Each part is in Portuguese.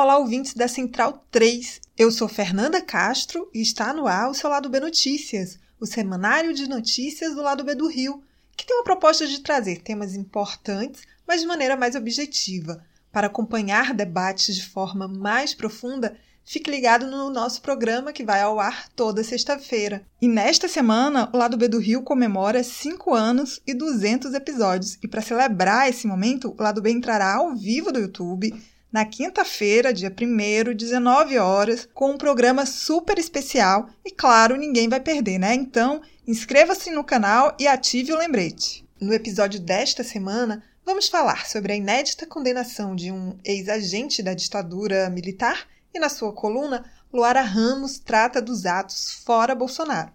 Olá, ouvintes da Central 3. Eu sou Fernanda Castro e está no ar o seu Lado B Notícias, o semanário de notícias do Lado B do Rio, que tem uma proposta de trazer temas importantes, mas de maneira mais objetiva. Para acompanhar debates de forma mais profunda, fique ligado no nosso programa que vai ao ar toda sexta-feira. E nesta semana, o Lado B do Rio comemora 5 anos e 200 episódios. E para celebrar esse momento, o Lado B entrará ao vivo do YouTube na quinta-feira, dia 1 19 horas, com um programa super especial e, claro, ninguém vai perder, né? Então, inscreva-se no canal e ative o lembrete. No episódio desta semana, vamos falar sobre a inédita condenação de um ex-agente da ditadura militar e, na sua coluna, Luara Ramos trata dos atos fora Bolsonaro.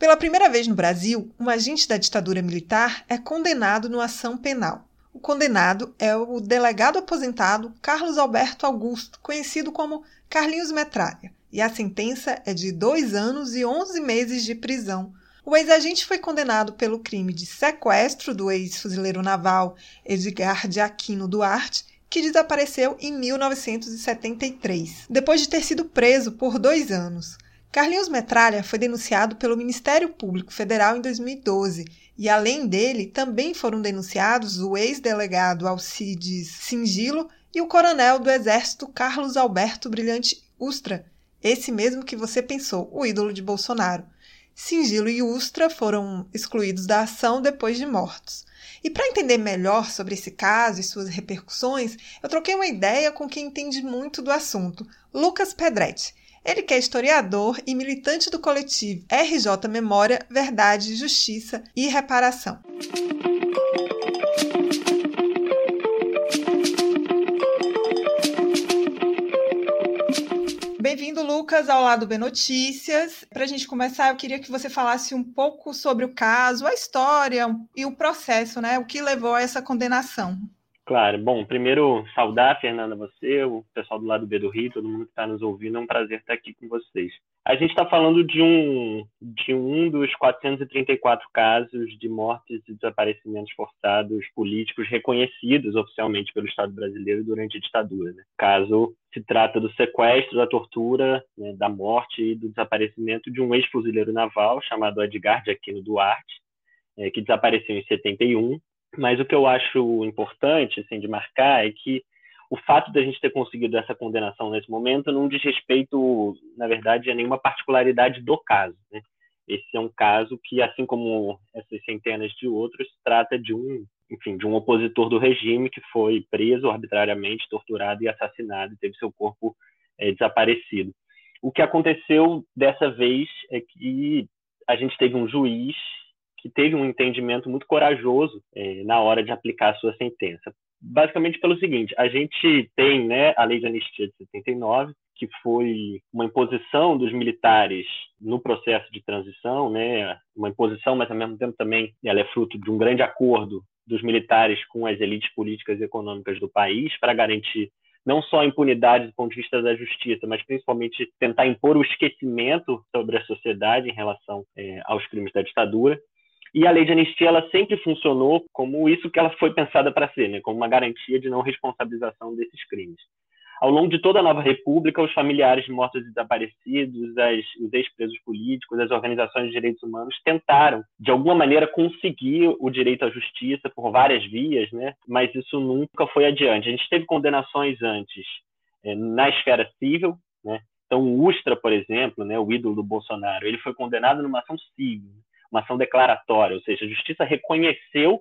Pela primeira vez no Brasil, um agente da ditadura militar é condenado numa ação penal. O condenado é o delegado aposentado Carlos Alberto Augusto, conhecido como Carlinhos Metralha, e a sentença é de dois anos e onze meses de prisão. O ex-agente foi condenado pelo crime de sequestro do ex-fuzileiro naval Edgar de Aquino Duarte, que desapareceu em 1973, depois de ter sido preso por dois anos. Carlinhos Metralha foi denunciado pelo Ministério Público Federal em 2012 e, além dele, também foram denunciados o ex-delegado Alcides Singilo e o coronel do Exército Carlos Alberto Brilhante Ustra, esse mesmo que você pensou, o ídolo de Bolsonaro. Singilo e Ustra foram excluídos da ação depois de mortos. E para entender melhor sobre esse caso e suas repercussões, eu troquei uma ideia com quem entende muito do assunto, Lucas Pedretti. Ele que é historiador e militante do coletivo RJ Memória, Verdade, Justiça e Reparação. Bem-vindo, Lucas, ao Lado B Notícias. Para a gente começar, eu queria que você falasse um pouco sobre o caso, a história e o processo, né? O que levou a essa condenação. Claro. Bom, primeiro, saudar, Fernanda, você, o pessoal do lado B do Rio, todo mundo que está nos ouvindo. É um prazer estar aqui com vocês. A gente está falando de um, de um dos 434 casos de mortes e desaparecimentos forçados políticos reconhecidos oficialmente pelo Estado brasileiro durante a ditadura. Né? Caso se trata do sequestro, da tortura, né, da morte e do desaparecimento de um ex-fuzileiro naval chamado Edgar de Aquino Duarte, é, que desapareceu em 71 mas o que eu acho importante assim, de marcar é que o fato de a gente ter conseguido essa condenação nesse momento não diz respeito, na verdade, a nenhuma particularidade do caso. Né? Esse é um caso que, assim como essas centenas de outros, trata de um, enfim, de um opositor do regime que foi preso arbitrariamente, torturado e assassinado, e teve seu corpo é, desaparecido. O que aconteceu dessa vez é que a gente teve um juiz que teve um entendimento muito corajoso é, na hora de aplicar a sua sentença. Basicamente pelo seguinte, a gente tem né, a Lei de Anistia de 79, que foi uma imposição dos militares no processo de transição, né, uma imposição, mas ao mesmo tempo também ela é fruto de um grande acordo dos militares com as elites políticas e econômicas do país para garantir não só a impunidade do ponto de vista da justiça, mas principalmente tentar impor o esquecimento sobre a sociedade em relação é, aos crimes da ditadura. E a lei de anistia ela sempre funcionou como isso que ela foi pensada para ser, né? como uma garantia de não responsabilização desses crimes. Ao longo de toda a nova república, os familiares de mortos e desaparecidos, as, os ex-presos políticos, as organizações de direitos humanos tentaram, de alguma maneira, conseguir o direito à justiça por várias vias, né? mas isso nunca foi adiante. A gente teve condenações antes é, na esfera civil, né? Então, o Ustra, por exemplo, né, o ídolo do Bolsonaro, ele foi condenado numa ação civil uma ação declaratória, ou seja, a justiça reconheceu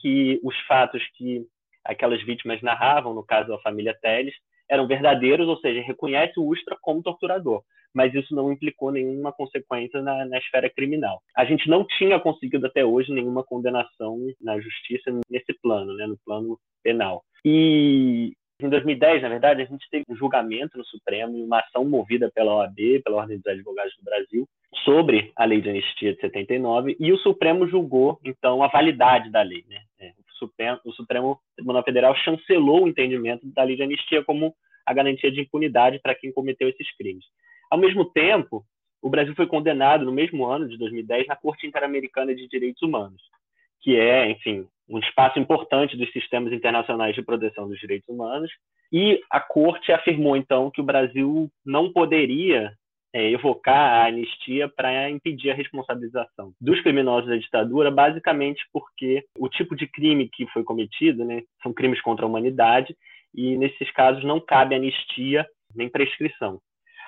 que os fatos que aquelas vítimas narravam, no caso a família Teles, eram verdadeiros, ou seja, reconhece o Ustra como torturador, mas isso não implicou nenhuma consequência na, na, esfera criminal. A gente não tinha conseguido até hoje nenhuma condenação na justiça nesse plano, né, no plano penal. E em 2010, na verdade, a gente teve um julgamento no Supremo e uma ação movida pela OAB, pela Ordem dos Advogados do Brasil, sobre a lei de anistia de 79, e o Supremo julgou, então, a validade da lei. Né? É, o, Supremo, o Supremo Tribunal Federal chancelou o entendimento da lei de anistia como a garantia de impunidade para quem cometeu esses crimes. Ao mesmo tempo, o Brasil foi condenado no mesmo ano de 2010 na Corte Interamericana de Direitos Humanos, que é, enfim, um espaço importante dos sistemas internacionais de proteção dos direitos humanos. E a Corte afirmou, então, que o Brasil não poderia é, evocar a anistia para impedir a responsabilização dos criminosos da ditadura, basicamente porque o tipo de crime que foi cometido né, são crimes contra a humanidade e, nesses casos, não cabe anistia nem prescrição.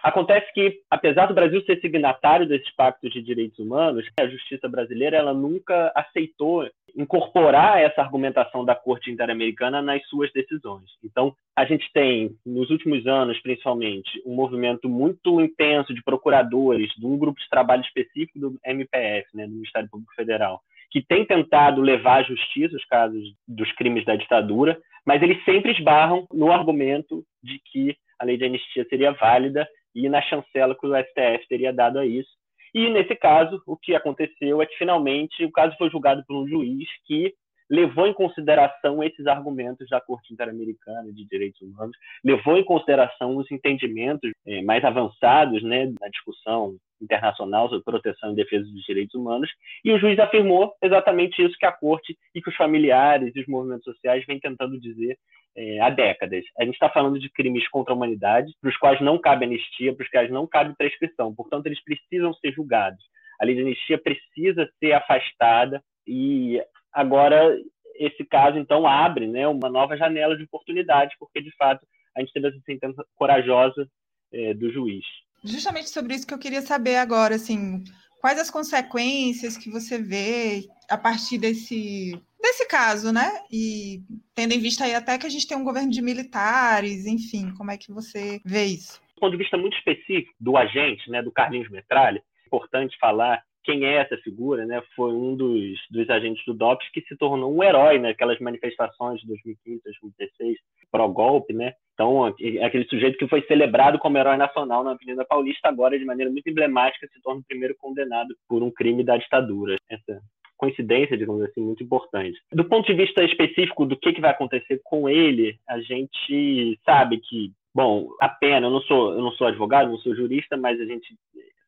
Acontece que, apesar do Brasil ser signatário desses pactos de direitos humanos, a justiça brasileira ela nunca aceitou incorporar essa argumentação da Corte Interamericana nas suas decisões. Então, a gente tem, nos últimos anos, principalmente, um movimento muito intenso de procuradores de um grupo de trabalho específico do MPF, né, do Ministério Público Federal, que tem tentado levar à justiça os casos dos crimes da ditadura, mas eles sempre esbarram no argumento de que a lei de anistia seria válida e na chancela que o STF teria dado a isso. E, nesse caso, o que aconteceu é que, finalmente, o caso foi julgado por um juiz que levou em consideração esses argumentos da Corte Interamericana de Direitos Humanos, levou em consideração os entendimentos eh, mais avançados né, da discussão internacional sobre proteção e defesa dos direitos humanos, e o juiz afirmou exatamente isso que a Corte e que os familiares e os movimentos sociais vêm tentando dizer é, há décadas. A gente está falando de crimes contra a humanidade, para os quais não cabe anistia, para os quais não cabe prescrição. Portanto, eles precisam ser julgados. A lei de anistia precisa ser afastada e agora esse caso então abre, né, uma nova janela de oportunidade, porque de fato a gente teve essa sentença corajosa é, do juiz. Justamente sobre isso que eu queria saber agora, assim, quais as consequências que você vê a partir desse desse caso, né? E tendo em vista aí até que a gente tem um governo de militares, enfim, como é que você vê isso? Do ponto de vista muito específico do agente, né, do Carlinhos Metralha, é importante falar quem é essa figura, né? Foi um dos, dos agentes do DOPS que se tornou um herói naquelas manifestações de 2015, 2016, pró-golpe, né? Então, é aquele sujeito que foi celebrado como herói nacional na Avenida Paulista, agora, de maneira muito emblemática, se torna o primeiro condenado por um crime da ditadura. Essa coincidência, digamos assim, muito importante. Do ponto de vista específico do que, que vai acontecer com ele, a gente sabe que, bom, a pena, eu não sou, eu não sou advogado, não sou jurista, mas a gente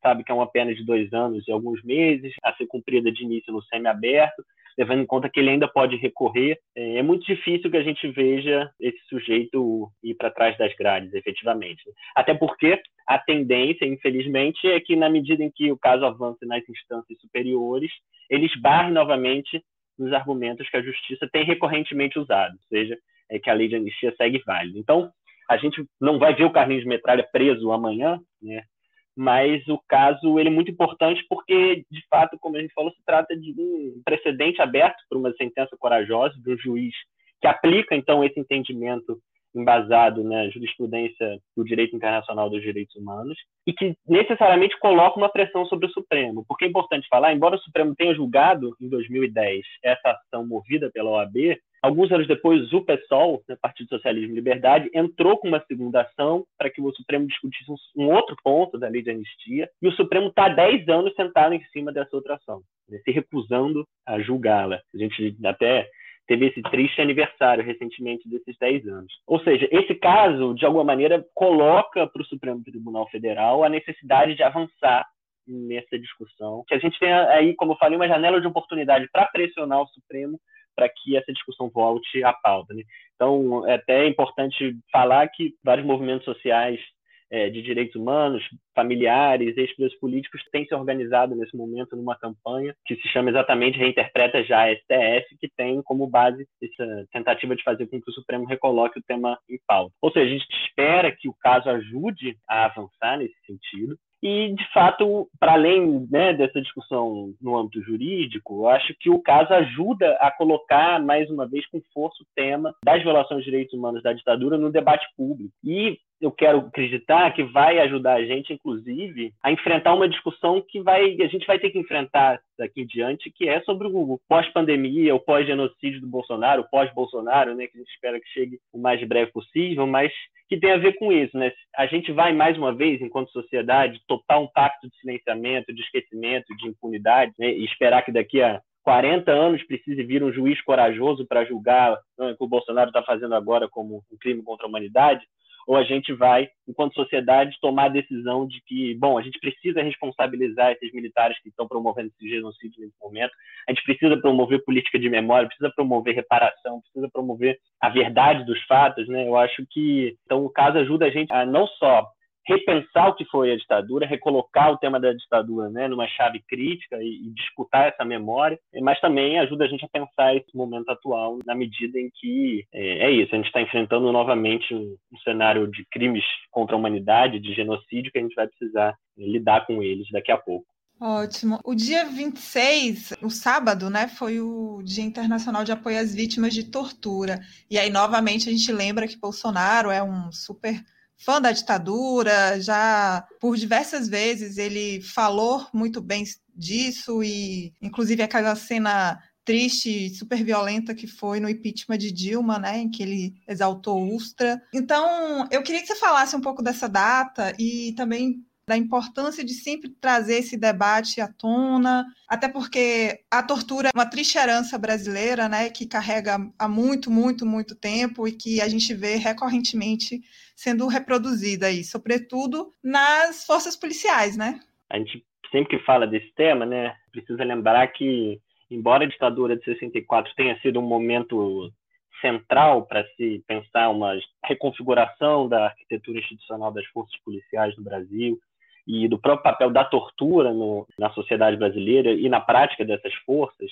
sabe que é uma pena de dois anos e alguns meses, a ser cumprida de início no semiaberto, levando em conta que ele ainda pode recorrer. É, é muito difícil que a gente veja esse sujeito ir para trás das grades, efetivamente. Até porque a tendência, infelizmente, é que na medida em que o caso avance nas instâncias superiores, ele esbarre novamente nos argumentos que a justiça tem recorrentemente usado, ou seja, é que a lei de anistia segue válida. Então, a gente não vai ver o Carlinhos Metralha preso amanhã, né? Mas o caso ele é muito importante porque, de fato, como a gente falou, se trata de um precedente aberto por uma sentença corajosa de um juiz que aplica, então, esse entendimento embasado na jurisprudência do direito internacional dos direitos humanos e que necessariamente coloca uma pressão sobre o Supremo. Porque é importante falar, embora o Supremo tenha julgado em 2010 essa ação movida pela OAB, alguns anos depois o PSOL, né, Partido Socialismo e Liberdade, entrou com uma segunda ação para que o Supremo discutisse um outro ponto da lei de anistia e o Supremo está há 10 anos sentado em cima dessa outra ação, né, se recusando a julgá-la. A gente até teve esse triste aniversário recentemente desses 10 anos. Ou seja, esse caso, de alguma maneira, coloca para o Supremo Tribunal Federal a necessidade de avançar nessa discussão, que a gente tem aí, como eu falei, uma janela de oportunidade para pressionar o Supremo para que essa discussão volte à pauta. Né? Então, é até importante falar que vários movimentos sociais é, de direitos humanos, familiares, ex-presos políticos têm se organizado nesse momento numa campanha que se chama exatamente Reinterpreta Já STF, que tem como base essa tentativa de fazer com que o Supremo recoloque o tema em pauta. Ou seja, a gente espera que o caso ajude a avançar nesse sentido. E, de fato, para além né, dessa discussão no âmbito jurídico, acho que o caso ajuda a colocar, mais uma vez, com força o tema das violações de direitos humanos da ditadura no debate público. E eu quero acreditar que vai ajudar a gente, inclusive, a enfrentar uma discussão que vai, a gente vai ter que enfrentar daqui em diante, que é sobre o pós-pandemia, o pós-genocídio do Bolsonaro, o pós-Bolsonaro, né, que a gente espera que chegue o mais breve possível, mas que tem a ver com isso, né? A gente vai mais uma vez, enquanto sociedade, topar um pacto de silenciamento, de esquecimento, de impunidade, né, e esperar que daqui a 40 anos precise vir um juiz corajoso para julgar né, o que o Bolsonaro está fazendo agora como um crime contra a humanidade, ou a gente vai, enquanto sociedade, tomar a decisão de que, bom, a gente precisa responsabilizar esses militares que estão promovendo esse genocídio nesse momento, a gente precisa promover política de memória, precisa promover reparação, precisa promover a verdade dos fatos, né? Eu acho que, então, o caso ajuda a gente a não só repensar o que foi a ditadura, recolocar o tema da ditadura né, numa chave crítica e, e, disputar essa memória, mas também ajuda a gente a pensar esse momento atual na medida em que é, é isso, a gente está enfrentando novamente um, um, cenário de crimes contra a humanidade, de genocídio, que a gente vai precisar é, lidar com eles daqui a pouco. Ótimo. O dia 26, o sábado, né, foi o Dia Internacional de Apoio às Vítimas de Tortura. E aí, novamente, a gente lembra que Bolsonaro é um super fã da ditadura, já por diversas vezes ele falou muito bem disso e inclusive aquela cena triste, super violenta que foi no impeachment de Dilma, né, em que ele exaltou Ustra. Então, eu queria que você falasse um pouco dessa data e também da importância de sempre trazer esse debate à tona, até porque a tortura é uma triste herança brasileira, né, que carrega há muito, muito, muito tempo e que a gente vê recorrentemente sendo reproduzida aí, sobretudo nas forças policiais, né? A gente sempre que fala desse tema, né, precisa lembrar que embora a ditadura de 64 tenha sido um momento central para se pensar uma reconfiguração da arquitetura institucional das forças policiais no Brasil, e do próprio papel da tortura no, na sociedade brasileira e na prática dessas forças,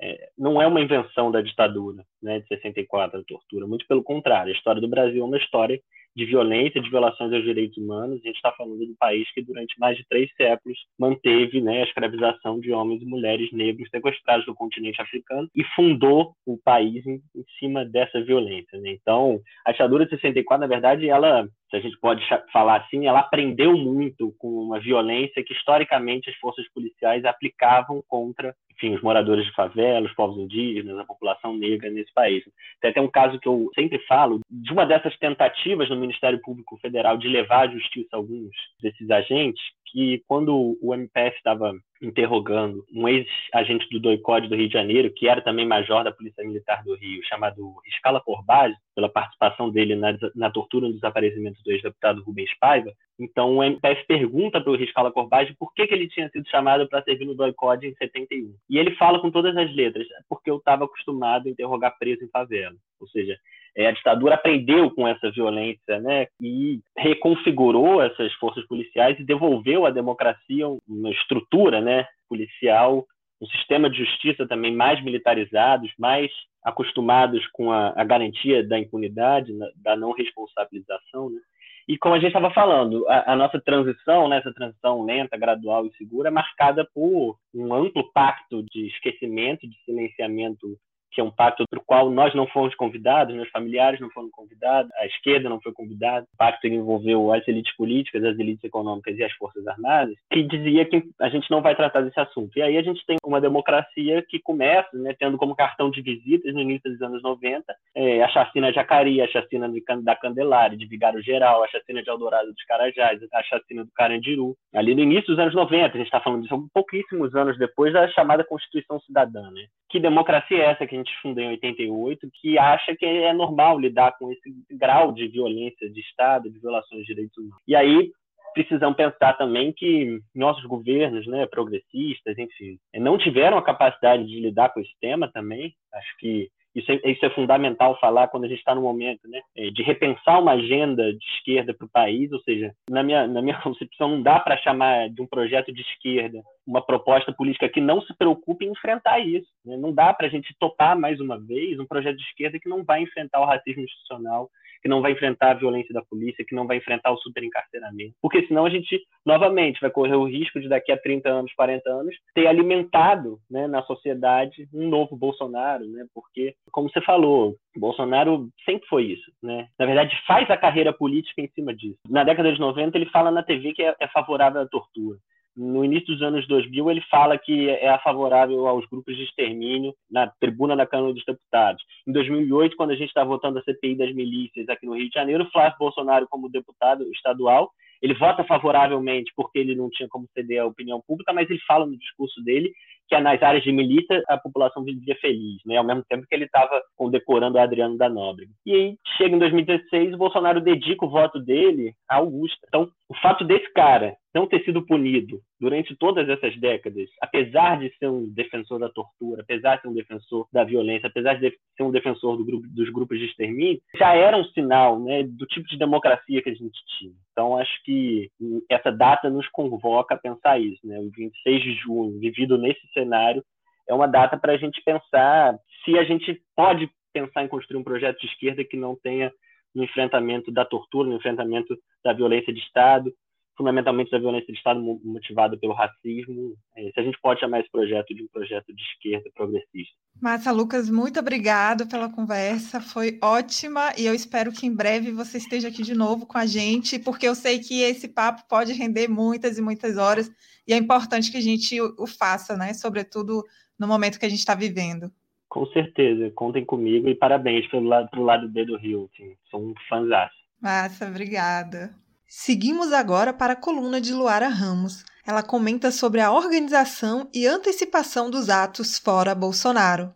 é, não é uma invenção da ditadura né, de 64, a tortura. Muito pelo contrário, a história do Brasil é uma história de violência, de violações aos direitos humanos. A gente está falando do país que, durante mais de três séculos, manteve né, a escravização de homens e mulheres negros sequestrados do continente africano e fundou o país em, em cima dessa violência. Né? Então, a ditadura de 64, na verdade, ela se a gente pode falar assim, ela aprendeu muito com uma violência que historicamente as forças policiais aplicavam contra, enfim, os moradores de favela, os povos indígenas, a população negra nesse país. Tem até um caso que eu sempre falo de uma dessas tentativas no Ministério Público Federal de levar à justiça alguns desses agentes, que quando o MPF estava interrogando um ex-agente do DOICOD do Rio de Janeiro, que era também major da Polícia Militar do Rio, chamado Escala Corbage, pela participação dele na, na tortura e no desaparecimento do ex-deputado Rubens Paiva. Então, o MPF pergunta para o Riscala Corbage por que, que ele tinha sido chamado para servir no DOICOD em 71. E ele fala com todas as letras, porque eu estava acostumado a interrogar preso em favela. Ou seja, a ditadura aprendeu com essa violência né, e reconfigurou essas forças policiais e devolveu à democracia uma estrutura né, policial, um sistema de justiça também mais militarizados, mais acostumados com a, a garantia da impunidade, da não responsabilização. Né? E como a gente estava falando, a, a, nossa transição, né, essa transição lenta, gradual e segura, é marcada por um amplo pacto de esquecimento, de silenciamento que é um pacto para o qual nós não fomos convidados, meus familiares não foram convidados, a esquerda não foi convidada, um pacto envolveu as elites políticas, as elites econômicas e as forças armadas, que dizia que a gente não vai tratar desse assunto. E aí a gente tem uma democracia que começa, né, tendo como cartão de visitas no início dos anos 90 é, a chacina de Acari, a chacina de, da Candelária, de Vigário Geral, a chacina de Eldorado dos Carajás, a chacina do Carandiru. Ali no início dos anos 90, a gente está falando disso pouquíssimos anos depois da chamada Constituição Cidadã. Né? Que democracia é essa que a gente fundou em 88, que acha que é normal lidar com esse grau de violência de Estado, de violações de direitos humanos. E aí precisamos pensar também que nossos governos, né, progressistas, enfim, não tiveram a capacidade de lidar com esse tema também. Acho que isso é, isso é fundamental falar quando a gente está no momento né, é, de repensar uma agenda de esquerda para o país, ou seja, na minha, na minha concepção, não dá para chamar de um projeto de esquerda uma proposta política que não se preocupe em enfrentar isso. Né? Não dá para a gente topar mais uma vez um projeto de esquerda que não vai enfrentar o racismo institucional, que não vai enfrentar a violência da polícia, que não vai enfrentar o superencarceramento. Porque senão a gente, novamente, vai correr o risco de daqui a 30 anos, 40 anos, ter alimentado né, na sociedade um novo Bolsonaro, né? Porque, como você falou, Bolsonaro sempre foi isso, né? Na verdade, faz a carreira política em cima disso. Na década de 90, ele fala na TV que é, é favorável à tortura no início dos anos 2000, ele fala que é favorável aos grupos de extermínio na tribuna da Câmara dos Deputados. Em 2008, quando a gente está votando a CPI das milícias aqui no Rio de Janeiro, Flávio Bolsonaro, como deputado estadual, ele vota favoravelmente porque ele não tinha como ceder à opinião pública, mas ele fala no discurso dele que nas áreas de milícia a população vivia feliz, né? Ao mesmo tempo que ele estava condecorando Adriano da Nóbrega. E aí chega em 2016, o Bolsonaro dedica o voto dele a Augusta. Então, o fato desse cara não ter sido punido durante todas essas décadas, apesar de ser um defensor da tortura, apesar de ser um defensor da violência, apesar de ser um defensor do grupo, dos grupos de extermínio, já era um sinal né, do tipo de democracia que a gente tinha. Então, acho que essa data nos convoca a pensar isso. Né? O 26 de junho, vivido nesse cenário, é uma data para a gente pensar se a gente pode pensar em construir um projeto de esquerda que não tenha no enfrentamento da tortura, no enfrentamento da violência de Estado, fundamentalmente da violência de Estado motivada pelo racismo. É, se a gente pode chamar esse projeto de um projeto de esquerda progressista. Massa Lucas, muito obrigado pela conversa, foi ótima e eu espero que em breve você esteja aqui de novo com a gente, porque eu sei que esse papo pode render muitas e muitas horas e é importante que a gente o faça, né? Sobretudo no momento que a gente está vivendo. Com certeza, contem comigo e parabéns pelo lado, pelo lado B do Rio, assim, sou um fãzão. Massa, obrigada. Seguimos agora para a coluna de Luara Ramos. Ela comenta sobre a organização e antecipação dos atos fora Bolsonaro.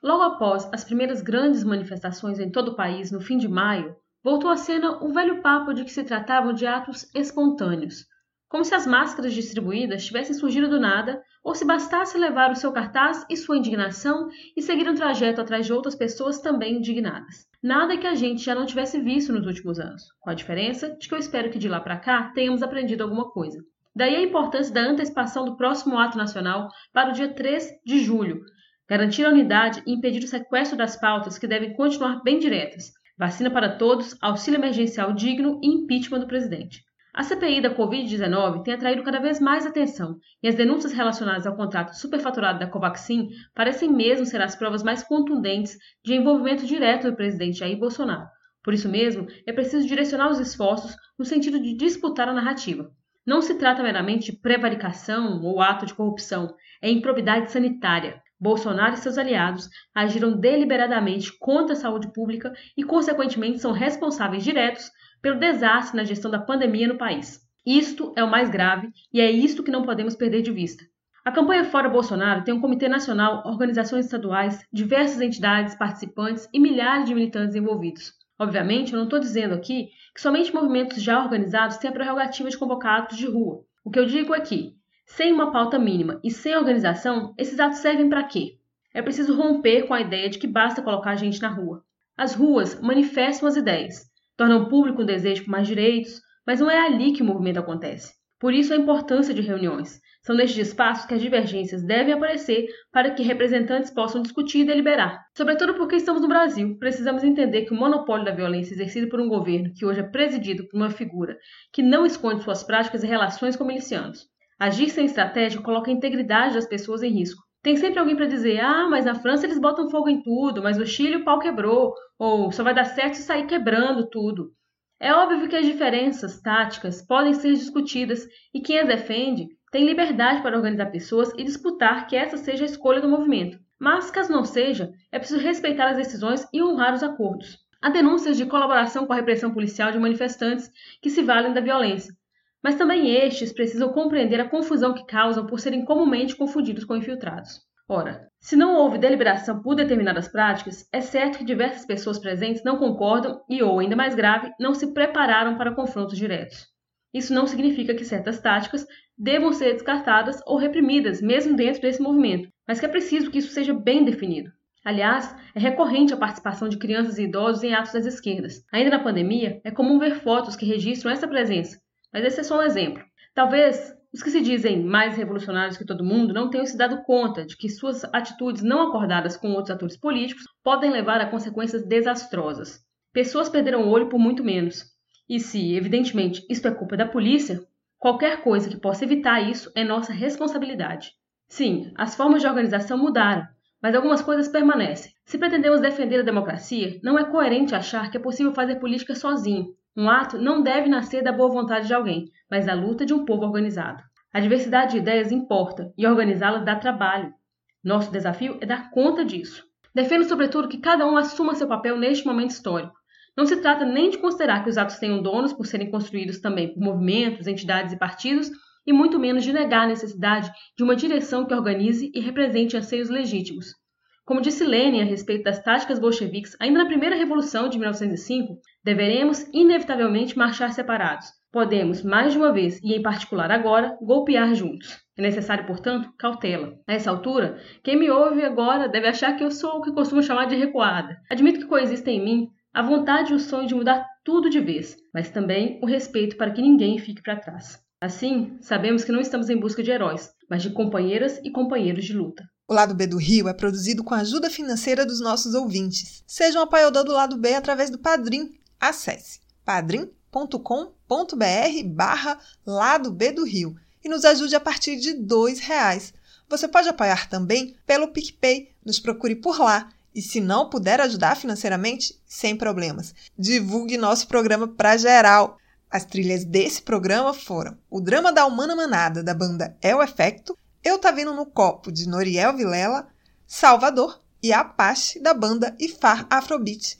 Logo após as primeiras grandes manifestações em todo o país no fim de maio, voltou à cena o velho papo de que se tratavam de atos espontâneos como se as máscaras distribuídas tivessem surgido do nada, ou se bastasse levar o seu cartaz e sua indignação e seguir um trajeto atrás de outras pessoas também indignadas. Nada que a gente já não tivesse visto nos últimos anos, com a diferença de que eu espero que de lá para cá tenhamos aprendido alguma coisa. Daí a importância da antecipação do próximo ato nacional para o dia 3 de julho, garantir a unidade e impedir o sequestro das pautas que devem continuar bem diretas: vacina para todos, auxílio emergencial digno e impeachment do presidente. A CPI da Covid-19 tem atraído cada vez mais atenção e as denúncias relacionadas ao contrato superfaturado da Covaxin parecem mesmo ser as provas mais contundentes de envolvimento direto do presidente Jair Bolsonaro. Por isso mesmo, é preciso direcionar os esforços no sentido de disputar a narrativa. Não se trata meramente de prevaricação ou ato de corrupção, é improbidade sanitária. Bolsonaro e seus aliados agiram deliberadamente contra a saúde pública e, consequentemente, são responsáveis diretos pelo desastre na gestão da pandemia no país. Isto é o mais grave e é isto que não podemos perder de vista. A campanha Fora Bolsonaro tem um comitê nacional, organizações estaduais, diversas entidades participantes e milhares de militantes envolvidos. Obviamente, eu não estou dizendo aqui que somente movimentos já organizados têm a prerrogativa de convocar atos de rua. O que eu digo é que, sem uma pauta mínima e sem organização, esses atos servem para quê? É preciso romper com a ideia de que basta colocar gente na rua. As ruas manifestam as ideias, tornam público o desejo por mais direitos, mas não é ali que o movimento acontece. Por isso a importância de reuniões. São nestes espaços que as divergências devem aparecer para que representantes possam discutir e deliberar. Sobretudo porque estamos no Brasil, precisamos entender que o monopólio da violência exercido por um governo que hoje é presidido por uma figura que não esconde suas práticas e relações com milicianos. Agir sem estratégia coloca a integridade das pessoas em risco. Tem sempre alguém para dizer: ah, mas na França eles botam fogo em tudo, mas no Chile o pau quebrou, ou só vai dar certo se sair quebrando tudo. É óbvio que as diferenças táticas podem ser discutidas e quem as defende tem liberdade para organizar pessoas e disputar que essa seja a escolha do movimento. Mas, caso não seja, é preciso respeitar as decisões e honrar os acordos. Há denúncias de colaboração com a repressão policial de manifestantes que se valem da violência, mas também estes precisam compreender a confusão que causam por serem comumente confundidos com infiltrados. Ora, se não houve deliberação por determinadas práticas, é certo que diversas pessoas presentes não concordam e, ou ainda mais grave, não se prepararam para confrontos diretos. Isso não significa que certas táticas devam ser descartadas ou reprimidas, mesmo dentro desse movimento, mas que é preciso que isso seja bem definido. Aliás, é recorrente a participação de crianças e idosos em atos das esquerdas. Ainda na pandemia, é comum ver fotos que registram essa presença, mas esse é só um exemplo. Talvez os que se dizem mais revolucionários que todo mundo não tenham se dado conta de que suas atitudes não acordadas com outros atores políticos podem levar a consequências desastrosas. Pessoas perderam o olho por muito menos. E se, evidentemente, isto é culpa da polícia, qualquer coisa que possa evitar isso é nossa responsabilidade. Sim, as formas de organização mudaram, mas algumas coisas permanecem. Se pretendemos defender a democracia, não é coerente achar que é possível fazer política sozinho, um ato não deve nascer da boa vontade de alguém, mas da luta de um povo organizado. A diversidade de ideias importa e organizá-las dá trabalho. Nosso desafio é dar conta disso. Defendo, sobretudo, que cada um assuma seu papel neste momento histórico. Não se trata nem de considerar que os atos tenham donos por serem construídos também por movimentos, entidades e partidos, e muito menos de negar a necessidade de uma direção que organize e represente anseios legítimos. Como disse Lenin a respeito das táticas bolcheviques ainda na primeira revolução de 1905, deveremos inevitavelmente marchar separados. Podemos, mais de uma vez, e em particular agora, golpear juntos. É necessário, portanto, cautela. A essa altura, quem me ouve agora deve achar que eu sou o que costumo chamar de recuada. Admito que coexistem em mim a vontade e o sonho de mudar tudo de vez, mas também o respeito para que ninguém fique para trás. Assim, sabemos que não estamos em busca de heróis, mas de companheiras e companheiros de luta. O Lado B do Rio é produzido com a ajuda financeira dos nossos ouvintes. Seja um apoiador do Lado B através do Padrim. Acesse padrim.com.br barra Lado B do Rio e nos ajude a partir de R$ reais. Você pode apoiar também pelo PicPay. Nos procure por lá e se não puder ajudar financeiramente, sem problemas. Divulgue nosso programa para geral. As trilhas desse programa foram o drama da Humana Manada, da banda É o Efecto, Eu Tá Vindo no Copo, de Noriel Vilela, Salvador e Apache, da banda Ifar Afrobeat.